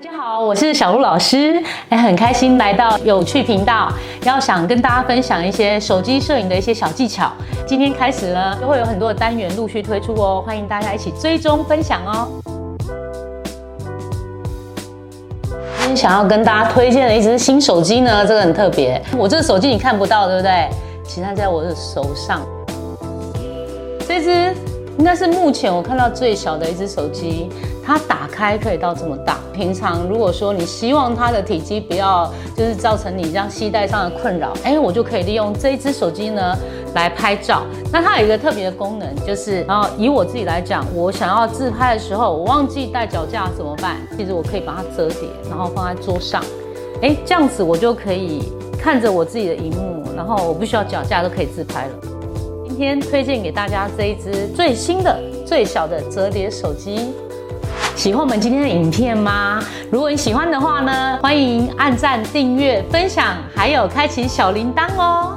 大家好，我是小鹿老师，哎，很开心来到有趣频道，要想跟大家分享一些手机摄影的一些小技巧。今天开始呢，就会有很多的单元陆续推出哦，欢迎大家一起追踪分享哦。今天想要跟大家推荐的一支新手机呢，这个很特别，我这个手机你看不到，对不对？其实它在我的手上，这支。应该是目前我看到最小的一只手机，它打开可以到这么大。平常如果说你希望它的体积不要就是造成你这样携带上的困扰，哎，我就可以利用这一只手机呢来拍照。那它有一个特别的功能，就是然后以我自己来讲，我想要自拍的时候，我忘记带脚架怎么办？其实我可以把它折叠，然后放在桌上，哎，这样子我就可以看着我自己的荧幕，然后我不需要脚架都可以自拍了。天推荐给大家这一支最新的、最小的折叠手机。喜欢我们今天的影片吗？如果你喜欢的话呢，欢迎按赞、订阅、分享，还有开启小铃铛哦。